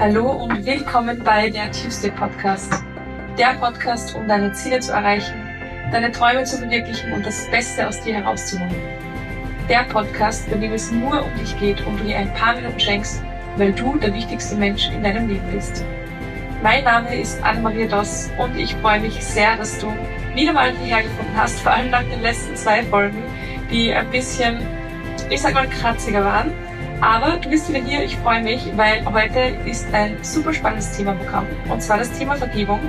Hallo und willkommen bei der Tuesday Podcast. Der Podcast, um deine Ziele zu erreichen, deine Träume zu verwirklichen und das Beste aus dir herauszuholen. Der Podcast, bei dem es nur um dich geht und du dir ein paar Minuten schenkst, weil du der wichtigste Mensch in deinem Leben bist. Mein Name ist Anne-Maria Doss und ich freue mich sehr, dass du wieder mal hierher gefunden hast, vor allem nach den letzten zwei Folgen, die ein bisschen, ich sag mal, kratziger waren. Aber du bist wieder hier, ich freue mich, weil heute ist ein super spannendes Thema Programm. Und zwar das Thema Vergebung.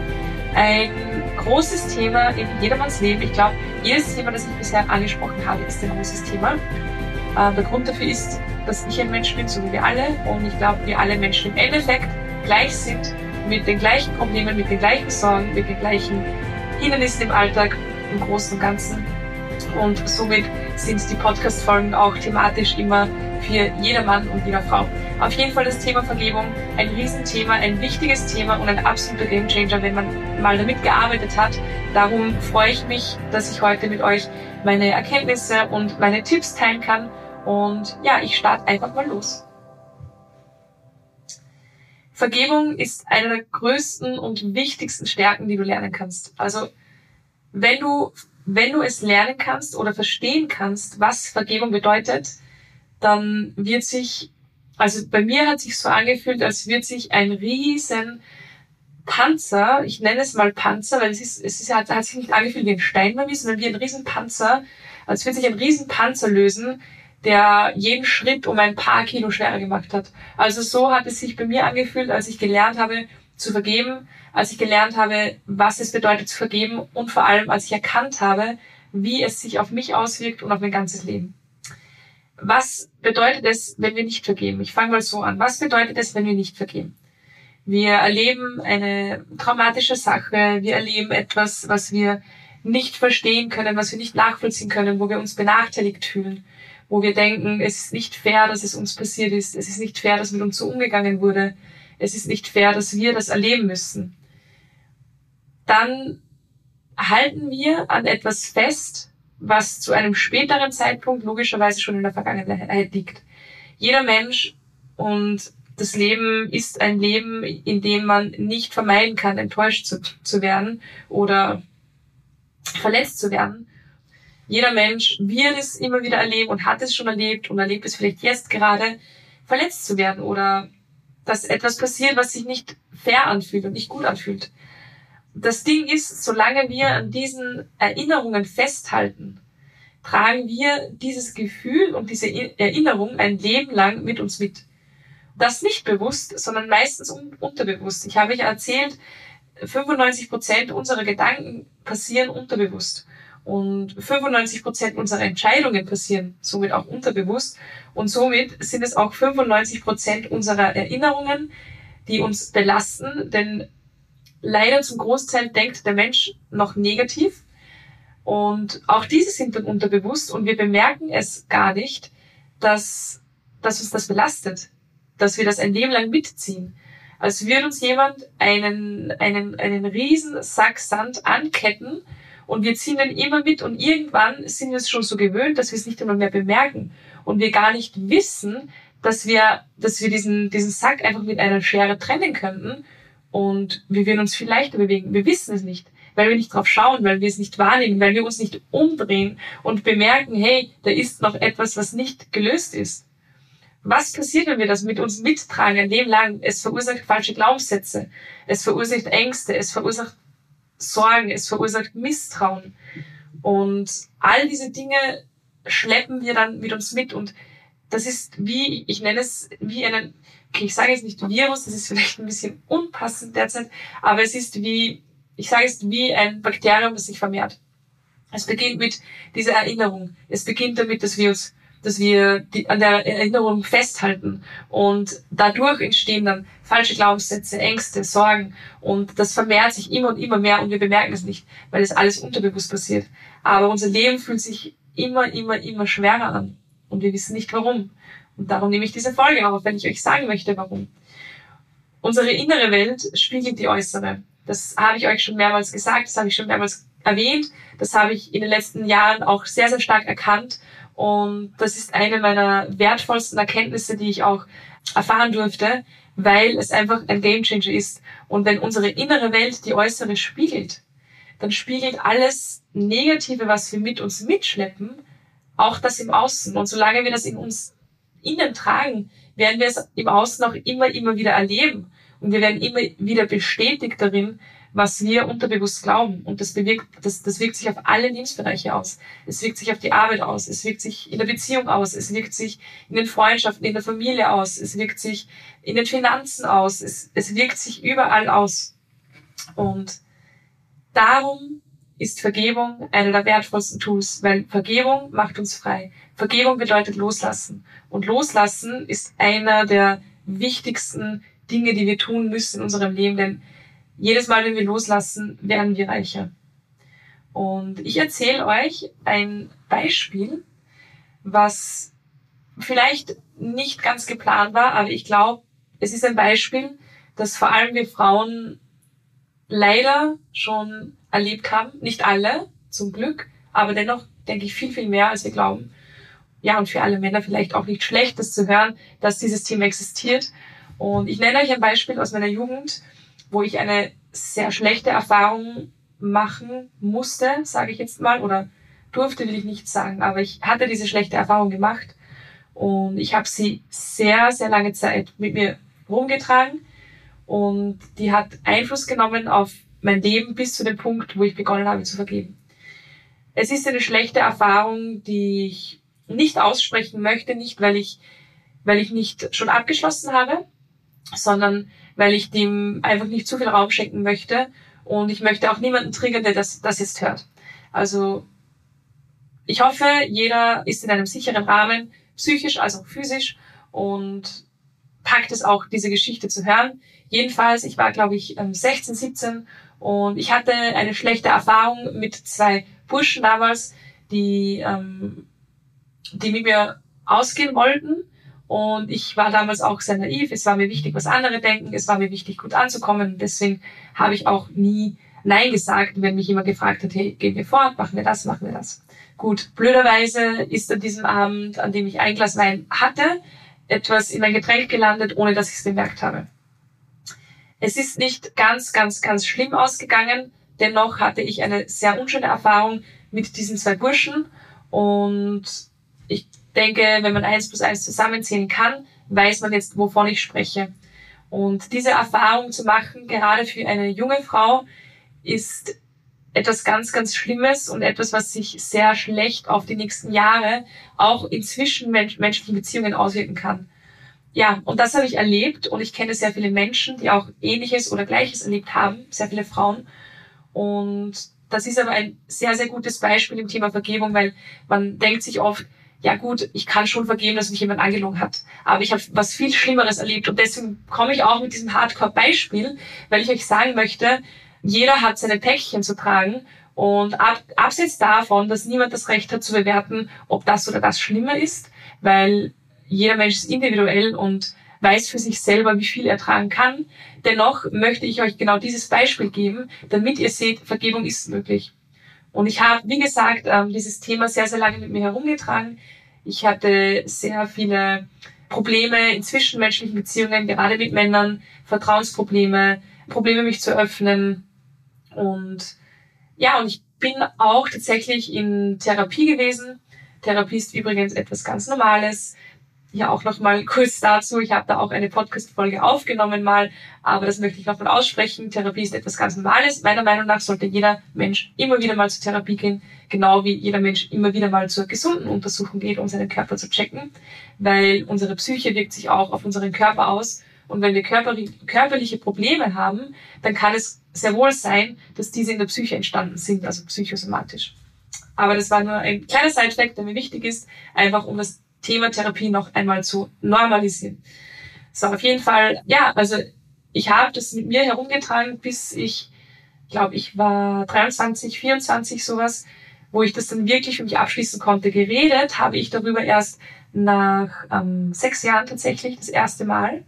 Ein großes Thema in jedermanns Leben. Ich glaube, jedes Thema, das ich bisher angesprochen habe, ist ein großes Thema. Äh, der Grund dafür ist, dass ich ein Mensch bin, so wie wir alle. Und ich glaube, wir alle Menschen im Endeffekt gleich sind, mit den gleichen Problemen, mit den gleichen Sorgen, mit den gleichen Hindernissen im Alltag, im Großen und Ganzen. Und somit sind die Podcast-Folgen auch thematisch immer für jeder Mann und jeder Frau. Auf jeden Fall das Thema Vergebung ein Riesenthema, ein wichtiges Thema und ein absoluter Gamechanger, wenn man mal damit gearbeitet hat. Darum freue ich mich, dass ich heute mit euch meine Erkenntnisse und meine Tipps teilen kann. Und ja, ich starte einfach mal los. Vergebung ist eine der größten und wichtigsten Stärken, die du lernen kannst. Also, wenn du, wenn du es lernen kannst oder verstehen kannst, was Vergebung bedeutet, dann wird sich, also bei mir hat sich so angefühlt, als wird sich ein riesen Panzer, ich nenne es mal Panzer, weil es ist, es ist, hat, hat sich nicht angefühlt wie ein Stein bei mir, sondern wie ein riesen Panzer, als wird sich ein riesen Panzer lösen, der jeden Schritt um ein paar Kilo schwerer gemacht hat. Also so hat es sich bei mir angefühlt, als ich gelernt habe zu vergeben, als ich gelernt habe, was es bedeutet zu vergeben und vor allem, als ich erkannt habe, wie es sich auf mich auswirkt und auf mein ganzes Leben was bedeutet es, wenn wir nicht vergeben? Ich fange mal so an. Was bedeutet es, wenn wir nicht vergeben? Wir erleben eine traumatische Sache, wir erleben etwas, was wir nicht verstehen können, was wir nicht nachvollziehen können, wo wir uns benachteiligt fühlen, wo wir denken, es ist nicht fair, dass es uns passiert ist, es ist nicht fair, dass mit uns so umgegangen wurde, es ist nicht fair, dass wir das erleben müssen. Dann halten wir an etwas fest, was zu einem späteren Zeitpunkt logischerweise schon in der Vergangenheit liegt. Jeder Mensch und das Leben ist ein Leben, in dem man nicht vermeiden kann, enttäuscht zu, zu werden oder verletzt zu werden. Jeder Mensch wird es immer wieder erleben und hat es schon erlebt und erlebt es vielleicht jetzt gerade, verletzt zu werden oder dass etwas passiert, was sich nicht fair anfühlt und nicht gut anfühlt das Ding ist, solange wir an diesen Erinnerungen festhalten, tragen wir dieses Gefühl und diese Erinnerung ein Leben lang mit uns mit. Das nicht bewusst, sondern meistens unterbewusst. Ich habe euch erzählt, 95 Prozent unserer Gedanken passieren unterbewusst. Und 95 Prozent unserer Entscheidungen passieren somit auch unterbewusst. Und somit sind es auch 95 Prozent unserer Erinnerungen, die uns belasten, denn leider zum Großteil denkt der Mensch noch negativ. Und auch diese sind dann unterbewusst und wir bemerken es gar nicht, dass, dass uns das belastet, dass wir das ein Leben lang mitziehen. Als würde uns jemand einen, einen, einen riesen Sack Sand anketten und wir ziehen den immer mit und irgendwann sind wir es schon so gewöhnt, dass wir es nicht einmal mehr bemerken und wir gar nicht wissen, dass wir, dass wir diesen, diesen Sack einfach mit einer Schere trennen könnten und wir werden uns viel leichter bewegen. Wir wissen es nicht, weil wir nicht drauf schauen, weil wir es nicht wahrnehmen, weil wir uns nicht umdrehen und bemerken, hey, da ist noch etwas, was nicht gelöst ist. Was passiert, wenn wir das mit uns mittragen ein Leben lang? Es verursacht falsche Glaubenssätze, es verursacht Ängste, es verursacht Sorgen, es verursacht Misstrauen. Und all diese Dinge schleppen wir dann mit uns mit und das ist wie, ich nenne es wie einen okay, ich sage jetzt nicht Virus, das ist vielleicht ein bisschen unpassend derzeit, aber es ist wie, ich sage es wie ein Bakterium, das sich vermehrt. Es beginnt mit dieser Erinnerung. Es beginnt damit, dass wir uns, dass wir die, an der Erinnerung festhalten und dadurch entstehen dann falsche Glaubenssätze, Ängste, Sorgen und das vermehrt sich immer und immer mehr und wir bemerken es nicht, weil es alles unterbewusst passiert. Aber unser Leben fühlt sich immer, immer, immer schwerer an und wir wissen nicht warum. Und darum nehme ich diese Folge auf, wenn ich euch sagen möchte, warum. Unsere innere Welt spiegelt die äußere. Das habe ich euch schon mehrmals gesagt, das habe ich schon mehrmals erwähnt, das habe ich in den letzten Jahren auch sehr, sehr stark erkannt. Und das ist eine meiner wertvollsten Erkenntnisse, die ich auch erfahren durfte, weil es einfach ein Gamechanger ist. Und wenn unsere innere Welt die äußere spiegelt, dann spiegelt alles Negative, was wir mit uns mitschleppen, auch das im Außen. Und solange wir das in uns innen tragen, werden wir es im Außen auch immer, immer wieder erleben. Und wir werden immer wieder bestätigt darin, was wir unterbewusst glauben. Und das bewirkt, das, das wirkt sich auf alle Lebensbereiche aus. Es wirkt sich auf die Arbeit aus. Es wirkt sich in der Beziehung aus. Es wirkt sich in den Freundschaften, in der Familie aus. Es wirkt sich in den Finanzen aus. Es, es wirkt sich überall aus. Und darum ist Vergebung einer der wertvollsten Tools, weil Vergebung macht uns frei. Vergebung bedeutet loslassen. Und loslassen ist einer der wichtigsten Dinge, die wir tun müssen in unserem Leben, denn jedes Mal, wenn wir loslassen, werden wir reicher. Und ich erzähle euch ein Beispiel, was vielleicht nicht ganz geplant war, aber ich glaube, es ist ein Beispiel, das vor allem wir Frauen leider schon erlebt haben. Nicht alle, zum Glück, aber dennoch denke ich viel, viel mehr, als wir glauben. Ja, und für alle Männer vielleicht auch nicht schlecht, das zu hören, dass dieses Thema existiert. Und ich nenne euch ein Beispiel aus meiner Jugend wo ich eine sehr schlechte Erfahrung machen musste, sage ich jetzt mal, oder durfte, will ich nicht sagen, aber ich hatte diese schlechte Erfahrung gemacht und ich habe sie sehr, sehr lange Zeit mit mir rumgetragen und die hat Einfluss genommen auf mein Leben bis zu dem Punkt, wo ich begonnen habe zu vergeben. Es ist eine schlechte Erfahrung, die ich nicht aussprechen möchte, nicht weil ich, weil ich nicht schon abgeschlossen habe, sondern weil ich dem einfach nicht zu viel Raum schenken möchte und ich möchte auch niemanden triggern, der das, das jetzt hört. Also ich hoffe, jeder ist in einem sicheren Rahmen, psychisch als auch physisch und packt es auch, diese Geschichte zu hören. Jedenfalls, ich war, glaube ich, 16, ähm, 17 und ich hatte eine schlechte Erfahrung mit zwei Burschen damals, die, ähm, die mit mir ausgehen wollten und ich war damals auch sehr naiv. Es war mir wichtig, was andere denken. Es war mir wichtig, gut anzukommen. Deswegen habe ich auch nie Nein gesagt, wenn mich jemand gefragt hat, hey, gehen wir fort, machen wir das, machen wir das. Gut, blöderweise ist an diesem Abend, an dem ich ein Glas Wein hatte, etwas in mein Getränk gelandet, ohne dass ich es bemerkt habe. Es ist nicht ganz, ganz, ganz schlimm ausgegangen. Dennoch hatte ich eine sehr unschöne Erfahrung mit diesen zwei Burschen und ich denke, wenn man eins plus eins zusammenzählen kann, weiß man jetzt, wovon ich spreche. Und diese Erfahrung zu machen, gerade für eine junge Frau, ist etwas ganz, ganz Schlimmes und etwas, was sich sehr schlecht auf die nächsten Jahre auch in zwischenmenschlichen Beziehungen auswirken kann. Ja, und das habe ich erlebt und ich kenne sehr viele Menschen, die auch Ähnliches oder Gleiches erlebt haben, sehr viele Frauen. Und das ist aber ein sehr, sehr gutes Beispiel im Thema Vergebung, weil man denkt sich oft, ja gut, ich kann schon vergeben, dass mich jemand angelogen hat. Aber ich habe was viel Schlimmeres erlebt. Und deswegen komme ich auch mit diesem Hardcore-Beispiel, weil ich euch sagen möchte, jeder hat seine Päckchen zu tragen. Und ab, abseits davon, dass niemand das Recht hat zu bewerten, ob das oder das schlimmer ist, weil jeder Mensch ist individuell und weiß für sich selber, wie viel er tragen kann. Dennoch möchte ich euch genau dieses Beispiel geben, damit ihr seht, Vergebung ist möglich. Und ich habe, wie gesagt, ähm, dieses Thema sehr, sehr lange mit mir herumgetragen. Ich hatte sehr viele Probleme in zwischenmenschlichen Beziehungen, gerade mit Männern, Vertrauensprobleme, Probleme mich zu öffnen. Und ja, und ich bin auch tatsächlich in Therapie gewesen. Therapie ist übrigens etwas ganz Normales ja auch noch mal kurz dazu. Ich habe da auch eine Podcast-Folge aufgenommen mal, aber das möchte ich noch mal aussprechen. Therapie ist etwas ganz Normales. Meiner Meinung nach sollte jeder Mensch immer wieder mal zur Therapie gehen, genau wie jeder Mensch immer wieder mal zur gesunden Untersuchung geht, um seinen Körper zu checken, weil unsere Psyche wirkt sich auch auf unseren Körper aus. Und wenn wir körperliche Probleme haben, dann kann es sehr wohl sein, dass diese in der Psyche entstanden sind, also psychosomatisch. Aber das war nur ein kleiner Side-Fact, der mir wichtig ist, einfach um das Thema Therapie noch einmal zu normalisieren. So, auf jeden Fall, ja, also ich habe das mit mir herumgetragen, bis ich, glaube ich, war 23, 24 sowas, wo ich das dann wirklich für mich abschließen konnte. Geredet habe ich darüber erst nach ähm, sechs Jahren tatsächlich das erste Mal.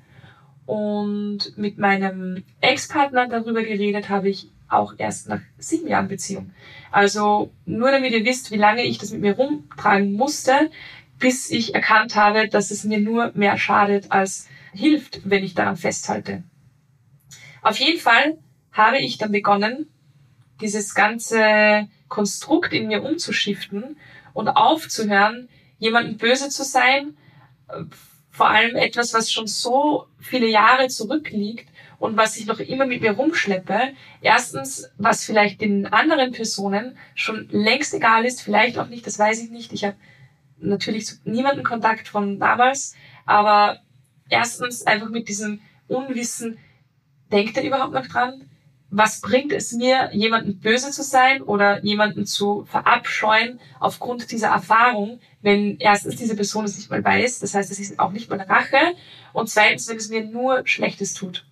Und mit meinem Ex-Partner darüber geredet habe ich auch erst nach sieben Jahren Beziehung. Also nur damit ihr wisst, wie lange ich das mit mir rumtragen musste, bis ich erkannt habe, dass es mir nur mehr schadet als, hilft, wenn ich daran festhalte. Auf jeden Fall habe ich dann begonnen, dieses ganze Konstrukt in mir umzuschiften und aufzuhören, jemanden böse zu sein, vor allem etwas, was schon so viele Jahre zurückliegt und was ich noch immer mit mir rumschleppe. Erstens, was vielleicht den anderen Personen schon längst egal ist, vielleicht auch nicht, das weiß ich nicht. Ich habe natürlich zu niemanden Kontakt von damals, aber erstens einfach mit diesem Unwissen, denkt er überhaupt noch dran? Was bringt es mir, jemanden böse zu sein oder jemanden zu verabscheuen aufgrund dieser Erfahrung, wenn erstens diese Person es nicht mal weiß, das heißt, es ist auch nicht mal eine Rache und zweitens, wenn es mir nur Schlechtes tut.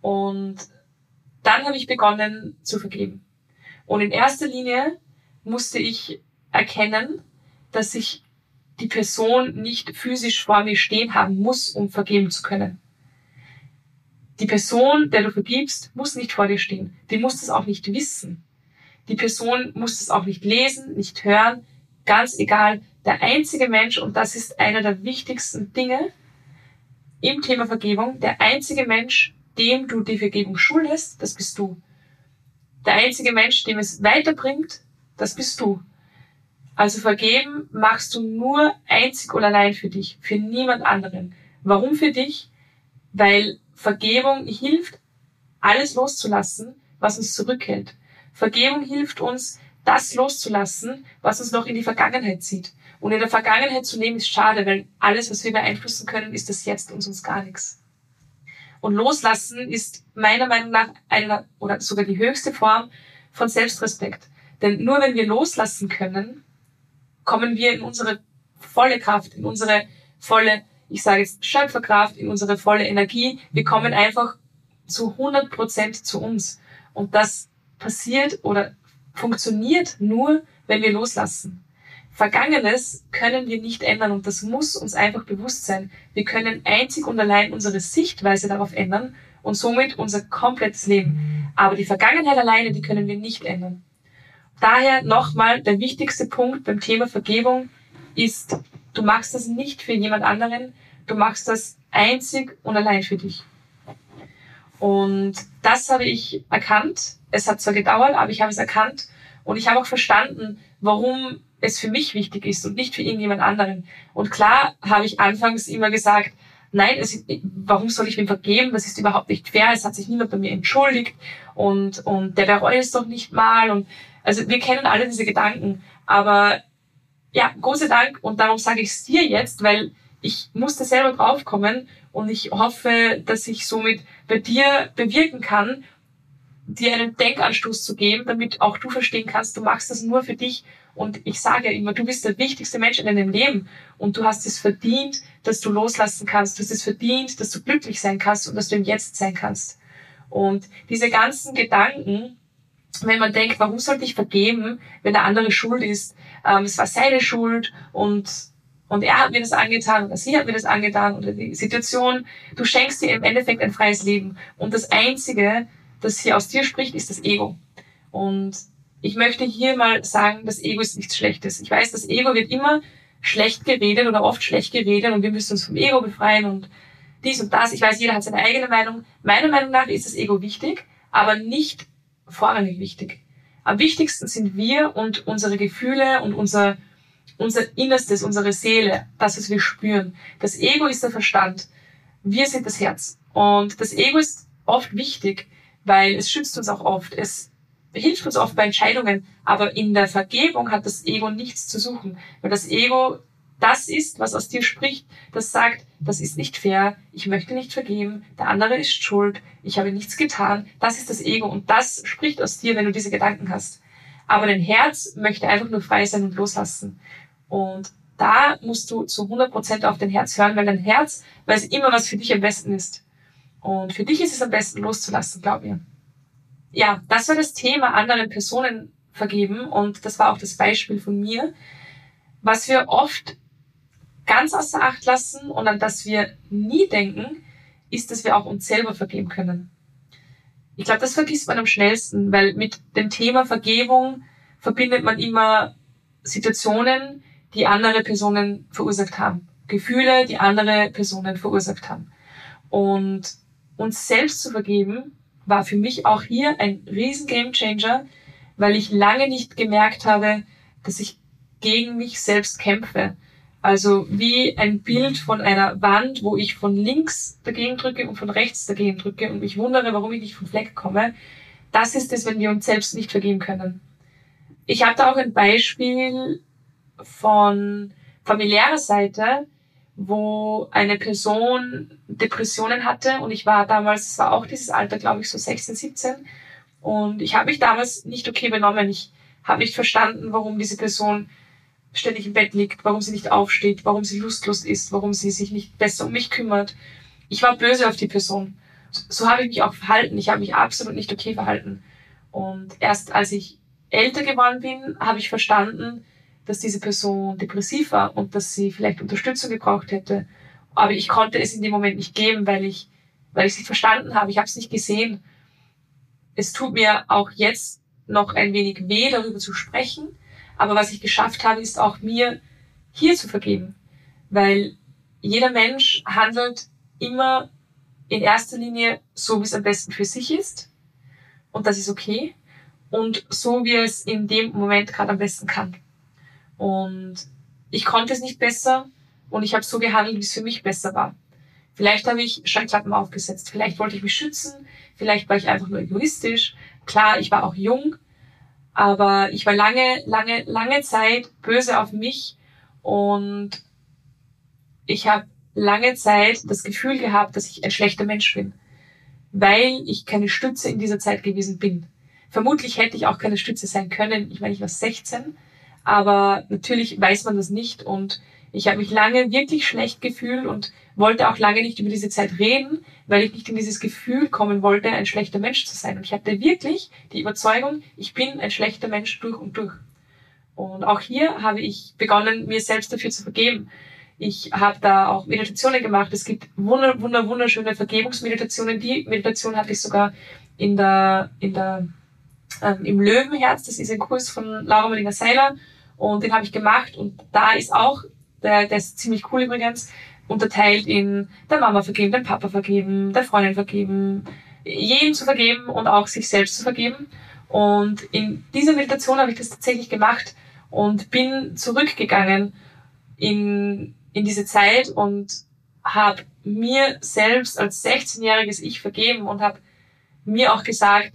Und dann habe ich begonnen zu vergeben. Und in erster Linie musste ich erkennen, dass ich die Person nicht physisch vor mir stehen haben muss, um vergeben zu können. Die Person, der du vergibst, muss nicht vor dir stehen. Die muss das auch nicht wissen. Die Person muss das auch nicht lesen, nicht hören. Ganz egal. Der einzige Mensch, und das ist einer der wichtigsten Dinge im Thema Vergebung, der einzige Mensch, dem du die Vergebung schuldest, das bist du. Der einzige Mensch, dem es weiterbringt, das bist du. Also vergeben machst du nur einzig und allein für dich, für niemand anderen. Warum für dich? Weil Vergebung hilft, alles loszulassen, was uns zurückhält. Vergebung hilft uns, das loszulassen, was uns noch in die Vergangenheit zieht. Und in der Vergangenheit zu leben ist schade, weil alles, was wir beeinflussen können, ist das Jetzt und sonst gar nichts. Und loslassen ist meiner Meinung nach eine oder sogar die höchste Form von Selbstrespekt. Denn nur wenn wir loslassen können, kommen wir in unsere volle Kraft, in unsere volle, ich sage jetzt Schöpferkraft, in unsere volle Energie. Wir kommen einfach zu 100 Prozent zu uns. Und das passiert oder funktioniert nur, wenn wir loslassen. Vergangenes können wir nicht ändern und das muss uns einfach bewusst sein. Wir können einzig und allein unsere Sichtweise darauf ändern und somit unser komplettes Leben. Aber die Vergangenheit alleine, die können wir nicht ändern. Daher nochmal der wichtigste Punkt beim Thema Vergebung ist, du machst das nicht für jemand anderen, du machst das einzig und allein für dich. Und das habe ich erkannt. Es hat zwar gedauert, aber ich habe es erkannt und ich habe auch verstanden, warum es für mich wichtig ist und nicht für irgendjemand anderen. Und klar habe ich anfangs immer gesagt, nein, es, warum soll ich mir vergeben? Das ist überhaupt nicht fair. Es hat sich niemand bei mir entschuldigt und, und der bereut es doch nicht mal und also wir kennen alle diese Gedanken, aber ja, sei Dank und darum sage ich es dir jetzt, weil ich musste selber draufkommen und ich hoffe, dass ich somit bei dir bewirken kann, dir einen Denkanstoß zu geben, damit auch du verstehen kannst, du machst das nur für dich. Und ich sage immer, du bist der wichtigste Mensch in deinem Leben und du hast es verdient, dass du loslassen kannst. Du hast es verdient, dass du glücklich sein kannst und dass du im Jetzt sein kannst. Und diese ganzen Gedanken, wenn man denkt, warum sollte ich vergeben, wenn der andere schuld ist? Ähm, es war seine Schuld und und er hat mir das angetan oder sie hat mir das angetan oder die Situation. Du schenkst dir im Endeffekt ein freies Leben. Und das Einzige, das hier aus dir spricht, ist das Ego. Und ich möchte hier mal sagen, das Ego ist nichts Schlechtes. Ich weiß, das Ego wird immer schlecht geredet oder oft schlecht geredet und wir müssen uns vom Ego befreien und dies und das. Ich weiß, jeder hat seine eigene Meinung. Meiner Meinung nach ist das Ego wichtig, aber nicht vorrangig wichtig. Am wichtigsten sind wir und unsere Gefühle und unser, unser Innerstes, unsere Seele, das, was wir spüren. Das Ego ist der Verstand. Wir sind das Herz. Und das Ego ist oft wichtig, weil es schützt uns auch oft. Es hilft uns oft bei Entscheidungen. Aber in der Vergebung hat das Ego nichts zu suchen. Weil das Ego das ist, was aus dir spricht, das sagt, das ist nicht fair, ich möchte nicht vergeben, der andere ist schuld, ich habe nichts getan, das ist das Ego und das spricht aus dir, wenn du diese Gedanken hast. Aber dein Herz möchte einfach nur frei sein und loslassen. Und da musst du zu 100% auf dein Herz hören, weil dein Herz weiß immer, was für dich am besten ist. Und für dich ist es am besten loszulassen, glaub mir. Ja, das war das Thema anderen Personen vergeben und das war auch das Beispiel von mir. Was wir oft ganz außer Acht lassen und an das wir nie denken, ist, dass wir auch uns selber vergeben können. Ich glaube, das vergisst man am schnellsten, weil mit dem Thema Vergebung verbindet man immer Situationen, die andere Personen verursacht haben. Gefühle, die andere Personen verursacht haben. Und uns selbst zu vergeben, war für mich auch hier ein riesen Gamechanger, weil ich lange nicht gemerkt habe, dass ich gegen mich selbst kämpfe. Also wie ein Bild von einer Wand, wo ich von links dagegen drücke und von rechts dagegen drücke und mich wundere, warum ich nicht vom Fleck komme. Das ist es, wenn wir uns selbst nicht vergeben können. Ich habe da auch ein Beispiel von familiärer Seite, wo eine Person Depressionen hatte und ich war damals, es war auch dieses Alter, glaube ich, so 16, 17 und ich habe mich damals nicht okay benommen. Ich habe nicht verstanden, warum diese Person ständig im Bett liegt, warum sie nicht aufsteht, warum sie lustlos ist, warum sie sich nicht besser um mich kümmert. Ich war böse auf die Person. So habe ich mich auch verhalten. Ich habe mich absolut nicht okay verhalten. Und erst als ich älter geworden bin, habe ich verstanden, dass diese Person depressiv war und dass sie vielleicht Unterstützung gebraucht hätte. Aber ich konnte es in dem Moment nicht geben, weil ich, weil ich es verstanden habe. Ich habe es nicht gesehen. Es tut mir auch jetzt noch ein wenig weh, darüber zu sprechen. Aber was ich geschafft habe, ist auch mir hier zu vergeben. Weil jeder Mensch handelt immer in erster Linie so, wie es am besten für sich ist. Und das ist okay. Und so, wie er es in dem Moment gerade am besten kann. Und ich konnte es nicht besser und ich habe so gehandelt, wie es für mich besser war. Vielleicht habe ich Schallklappen aufgesetzt, vielleicht wollte ich mich schützen, vielleicht war ich einfach nur egoistisch. Klar, ich war auch jung, aber ich war lange, lange, lange Zeit böse auf mich und ich habe lange Zeit das Gefühl gehabt, dass ich ein schlechter Mensch bin, weil ich keine Stütze in dieser Zeit gewesen bin. Vermutlich hätte ich auch keine Stütze sein können. Ich meine, ich war 16 aber natürlich weiß man das nicht und ich habe mich lange wirklich schlecht gefühlt und wollte auch lange nicht über diese Zeit reden, weil ich nicht in dieses Gefühl kommen wollte, ein schlechter Mensch zu sein. Und ich hatte wirklich die Überzeugung, ich bin ein schlechter Mensch durch und durch. Und auch hier habe ich begonnen, mir selbst dafür zu vergeben. Ich habe da auch Meditationen gemacht. Es gibt wunder, wunder, wunderschöne Vergebungsmeditationen. Die Meditation hatte ich sogar in der, in der, ähm, im Löwenherz. Das ist ein Kurs von Laura Molina Seiler. Und den habe ich gemacht und da ist auch, der, der ist ziemlich cool übrigens, unterteilt in der Mama vergeben, den Papa vergeben, der Freundin vergeben, jedem zu vergeben und auch sich selbst zu vergeben. Und in dieser Meditation habe ich das tatsächlich gemacht und bin zurückgegangen in, in diese Zeit und habe mir selbst als 16-jähriges Ich vergeben und habe mir auch gesagt,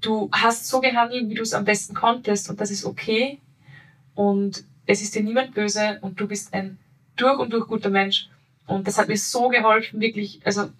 du hast so gehandelt, wie du es am besten konntest und das ist okay und es ist dir niemand böse und du bist ein durch und durch guter Mensch. Und das hat mir so geholfen, wirklich, also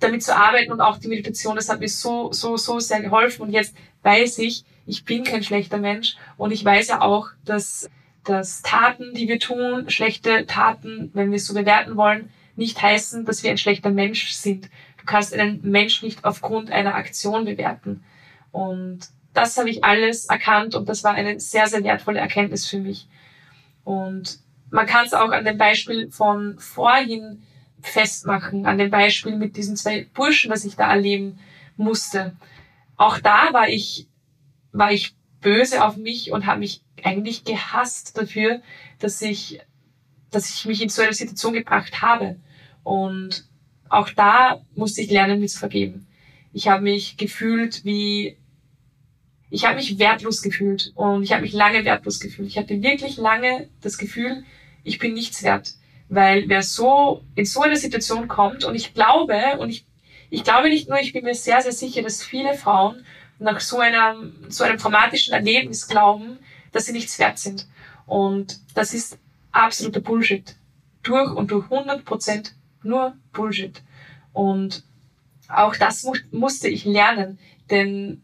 damit zu arbeiten und auch die Meditation, das hat mir so, so, so sehr geholfen. Und jetzt weiß ich, ich bin kein schlechter Mensch und ich weiß ja auch, dass, dass Taten, die wir tun, schlechte Taten, wenn wir es so bewerten wollen, nicht heißen, dass wir ein schlechter Mensch sind. Du kannst einen Mensch nicht aufgrund einer Aktion bewerten. Und das habe ich alles erkannt und das war eine sehr, sehr wertvolle Erkenntnis für mich. Und man kann es auch an dem Beispiel von vorhin festmachen, an dem Beispiel mit diesen zwei Burschen, das ich da erleben musste. Auch da war ich, war ich böse auf mich und habe mich eigentlich gehasst dafür, dass ich, dass ich mich in so eine Situation gebracht habe. Und auch da musste ich lernen, mir zu vergeben. Ich habe mich gefühlt wie ich habe mich wertlos gefühlt und ich habe mich lange wertlos gefühlt. Ich hatte wirklich lange das Gefühl, ich bin nichts wert. Weil wer so in so eine Situation kommt und ich glaube, und ich, ich glaube nicht nur, ich bin mir sehr, sehr sicher, dass viele Frauen nach so einem, so einem traumatischen Erlebnis glauben, dass sie nichts wert sind. Und das ist absoluter Bullshit. Durch und durch 100 Prozent nur Bullshit. Und auch das mu musste ich lernen, denn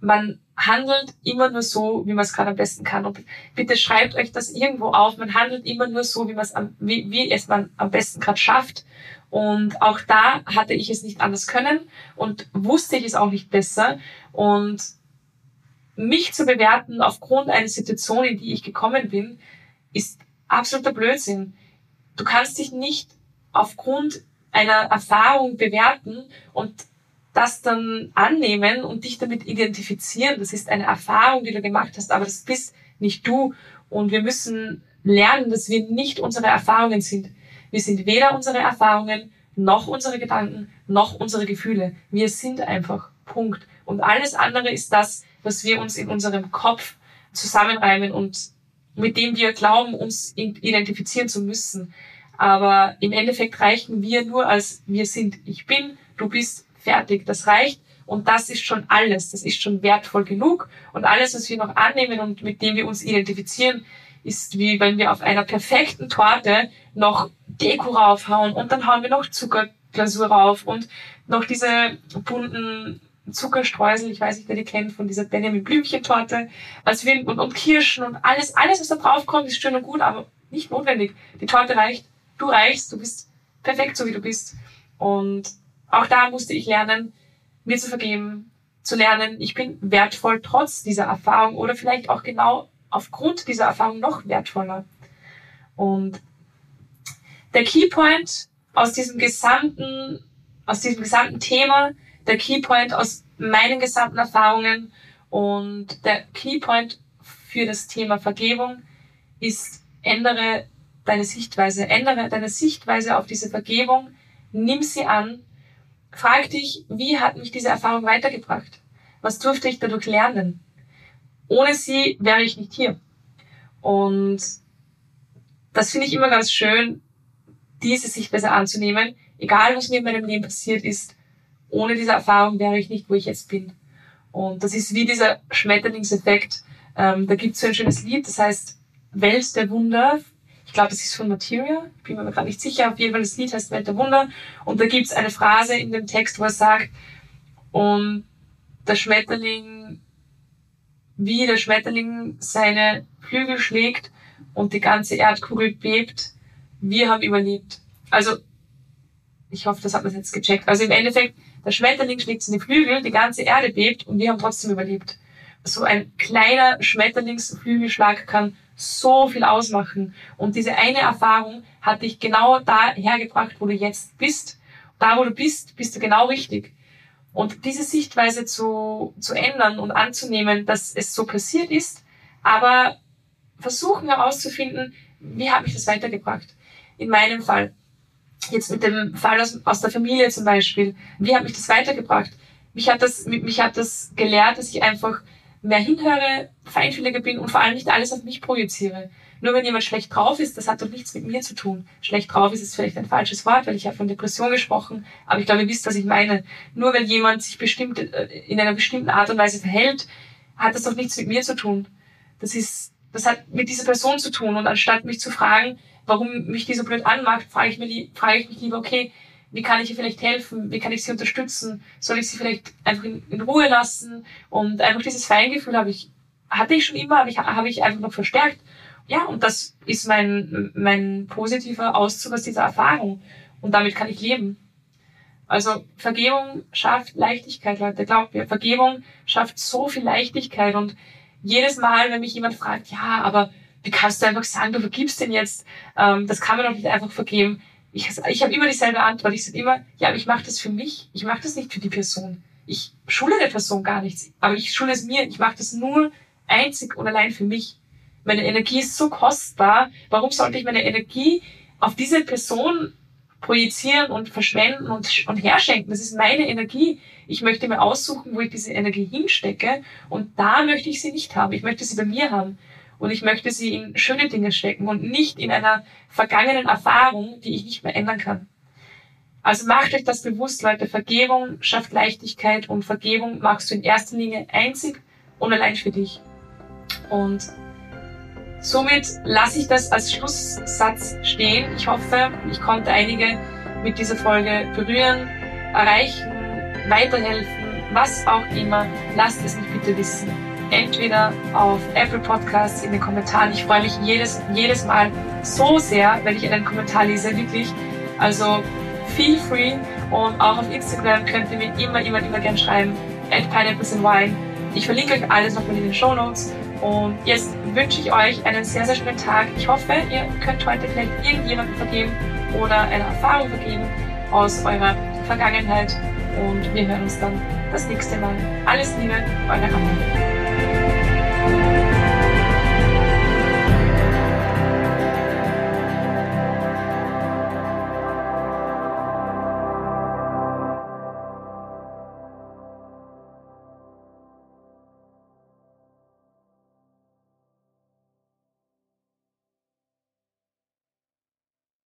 man handelt immer nur so, wie man es gerade am besten kann. Und bitte schreibt euch das irgendwo auf. Man handelt immer nur so, wie, am, wie, wie es man am besten gerade schafft. Und auch da hatte ich es nicht anders können und wusste ich es auch nicht besser. Und mich zu bewerten aufgrund einer Situation, in die ich gekommen bin, ist absoluter Blödsinn. Du kannst dich nicht aufgrund einer Erfahrung bewerten und das dann annehmen und dich damit identifizieren. Das ist eine Erfahrung, die du gemacht hast, aber das bist nicht du. Und wir müssen lernen, dass wir nicht unsere Erfahrungen sind. Wir sind weder unsere Erfahrungen noch unsere Gedanken, noch unsere Gefühle. Wir sind einfach. Punkt. Und alles andere ist das, was wir uns in unserem Kopf zusammenreimen und mit dem wir glauben, uns identifizieren zu müssen. Aber im Endeffekt reichen wir nur als wir sind. Ich bin, du bist, fertig. Das reicht. Und das ist schon alles. Das ist schon wertvoll genug. Und alles, was wir noch annehmen und mit dem wir uns identifizieren, ist wie wenn wir auf einer perfekten Torte noch Deko raufhauen und dann hauen wir noch Zuckerglasur rauf und noch diese bunten Zuckerstreusel, ich weiß nicht, wer die kennt, von dieser Benjamin Blümchen-Torte, also wir, und, und Kirschen und alles, alles, was da drauf kommt, ist schön und gut, aber nicht notwendig. Die Torte reicht, du reichst, du bist perfekt so, wie du bist. Und auch da musste ich lernen, mir zu vergeben, zu lernen, ich bin wertvoll trotz dieser Erfahrung oder vielleicht auch genau aufgrund dieser Erfahrung noch wertvoller. Und der Keypoint aus diesem gesamten, aus diesem gesamten Thema, der Keypoint aus meinen gesamten Erfahrungen und der Keypoint für das Thema Vergebung ist, ändere deine Sichtweise, ändere deine Sichtweise auf diese Vergebung, nimm sie an, frag dich, wie hat mich diese Erfahrung weitergebracht? Was durfte ich dadurch lernen? Ohne sie wäre ich nicht hier. Und das finde ich immer ganz schön, diese Sichtweise anzunehmen, egal was mir in meinem Leben passiert ist, ohne diese Erfahrung wäre ich nicht, wo ich jetzt bin. Und das ist wie dieser Schmetterlingseffekt. Ähm, da gibt es so ein schönes Lied, das heißt Welt der Wunder. Ich glaube, das ist von Materia. Ich bin mir gerade nicht sicher. Auf jeden Fall das Lied heißt Welt der Wunder. Und da gibt es eine Phrase in dem Text, wo er sagt, und der Schmetterling, wie der Schmetterling seine Flügel schlägt und die ganze Erdkugel bebt, wir haben überlebt. Also, ich hoffe, das hat man jetzt gecheckt. Also im Endeffekt, der Schmetterling schlägt seine Flügel, die ganze Erde bebt und wir haben trotzdem überlebt. So ein kleiner Schmetterlingsflügelschlag kann so viel ausmachen. Und diese eine Erfahrung hat dich genau da hergebracht, wo du jetzt bist. Da, wo du bist, bist du genau richtig. Und diese Sichtweise zu, zu ändern und anzunehmen, dass es so passiert ist, aber versuchen herauszufinden, wie hat mich das weitergebracht? In meinem Fall, jetzt mit dem Fall aus, aus der Familie zum Beispiel, wie hat mich das weitergebracht? Mich hat das, mich hat das gelehrt, dass ich einfach mehr hinhöre, feinfühliger bin und vor allem nicht alles auf mich projiziere. Nur wenn jemand schlecht drauf ist, das hat doch nichts mit mir zu tun. Schlecht drauf ist ist vielleicht ein falsches Wort, weil ich habe von Depression gesprochen, aber ich glaube, ihr wisst, was ich meine. Nur wenn jemand sich bestimmt äh, in einer bestimmten Art und Weise verhält, hat das doch nichts mit mir zu tun. Das ist, das hat mit dieser Person zu tun. Und anstatt mich zu fragen, warum mich die so blöd anmacht, frage ich, mir, frage ich mich lieber, okay, wie kann ich ihr vielleicht helfen? Wie kann ich sie unterstützen? Soll ich sie vielleicht einfach in, in Ruhe lassen? Und einfach dieses Feingefühl habe ich, hatte ich schon immer, habe ich, habe ich einfach noch verstärkt. Ja, und das ist mein, mein positiver Auszug aus dieser Erfahrung. Und damit kann ich leben. Also Vergebung schafft Leichtigkeit, Leute. Glaubt mir, Vergebung schafft so viel Leichtigkeit. Und jedes Mal, wenn mich jemand fragt, ja, aber wie kannst du einfach sagen, du vergibst den jetzt? Ähm, das kann man doch nicht einfach vergeben ich, ich habe immer dieselbe Antwort. Ich sage immer, ja, aber ich mache das für mich. Ich mache das nicht für die Person. Ich schule der Person gar nichts. Aber ich schule es mir. Ich mache das nur einzig und allein für mich. Meine Energie ist so kostbar. Warum sollte ich meine Energie auf diese Person projizieren und verschwenden und, und herschenken? Das ist meine Energie. Ich möchte mir aussuchen, wo ich diese Energie hinstecke. Und da möchte ich sie nicht haben. Ich möchte sie bei mir haben und ich möchte sie in schöne Dinge stecken und nicht in einer vergangenen Erfahrung, die ich nicht mehr ändern kann. Also macht euch das bewusst, Leute. Vergebung schafft Leichtigkeit und Vergebung machst du in erster Linie einzig und allein für dich. Und somit lasse ich das als Schlusssatz stehen. Ich hoffe, ich konnte einige mit dieser Folge berühren, erreichen, weiterhelfen, was auch immer. Lasst es mich bitte wissen entweder auf Apple Podcasts in den Kommentaren. Ich freue mich jedes, jedes Mal so sehr, wenn ich einen Kommentar lese, wirklich. Also feel free und auch auf Instagram könnt ihr mir immer, immer, immer gern schreiben. At Pineapples and Wine. Ich verlinke euch alles nochmal in den Show Notes. Und jetzt wünsche ich euch einen sehr, sehr schönen Tag. Ich hoffe, ihr könnt heute vielleicht irgendjemanden vergeben oder eine Erfahrung vergeben aus eurer Vergangenheit. Und wir hören uns dann das nächste Mal. Alles Liebe, eure Anna. Bye.